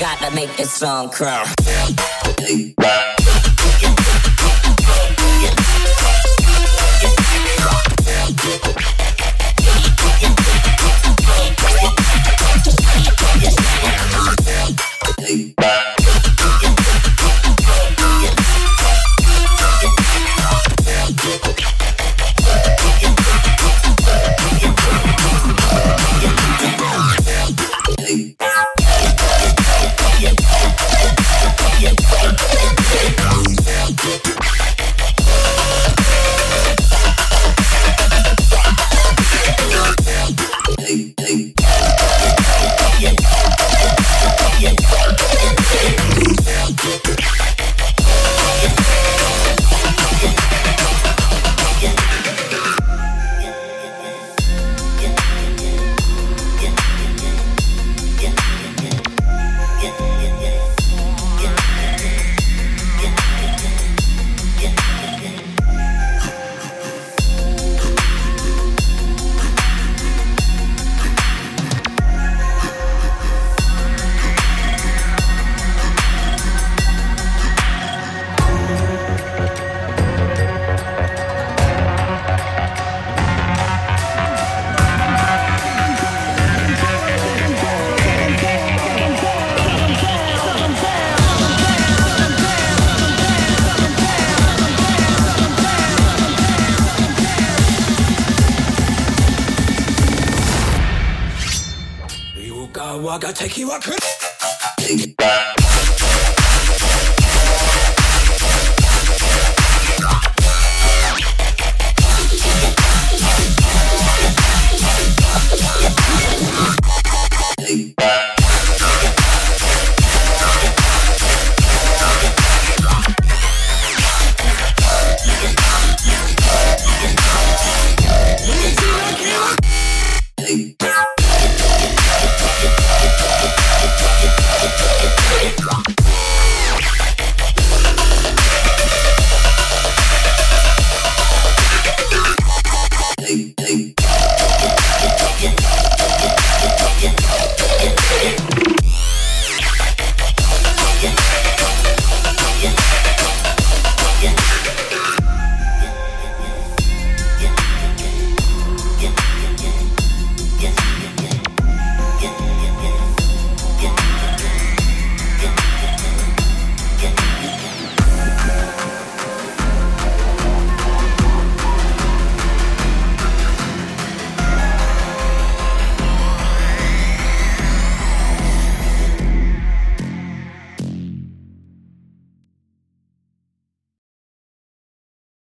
to make this song crown. Waka Waka.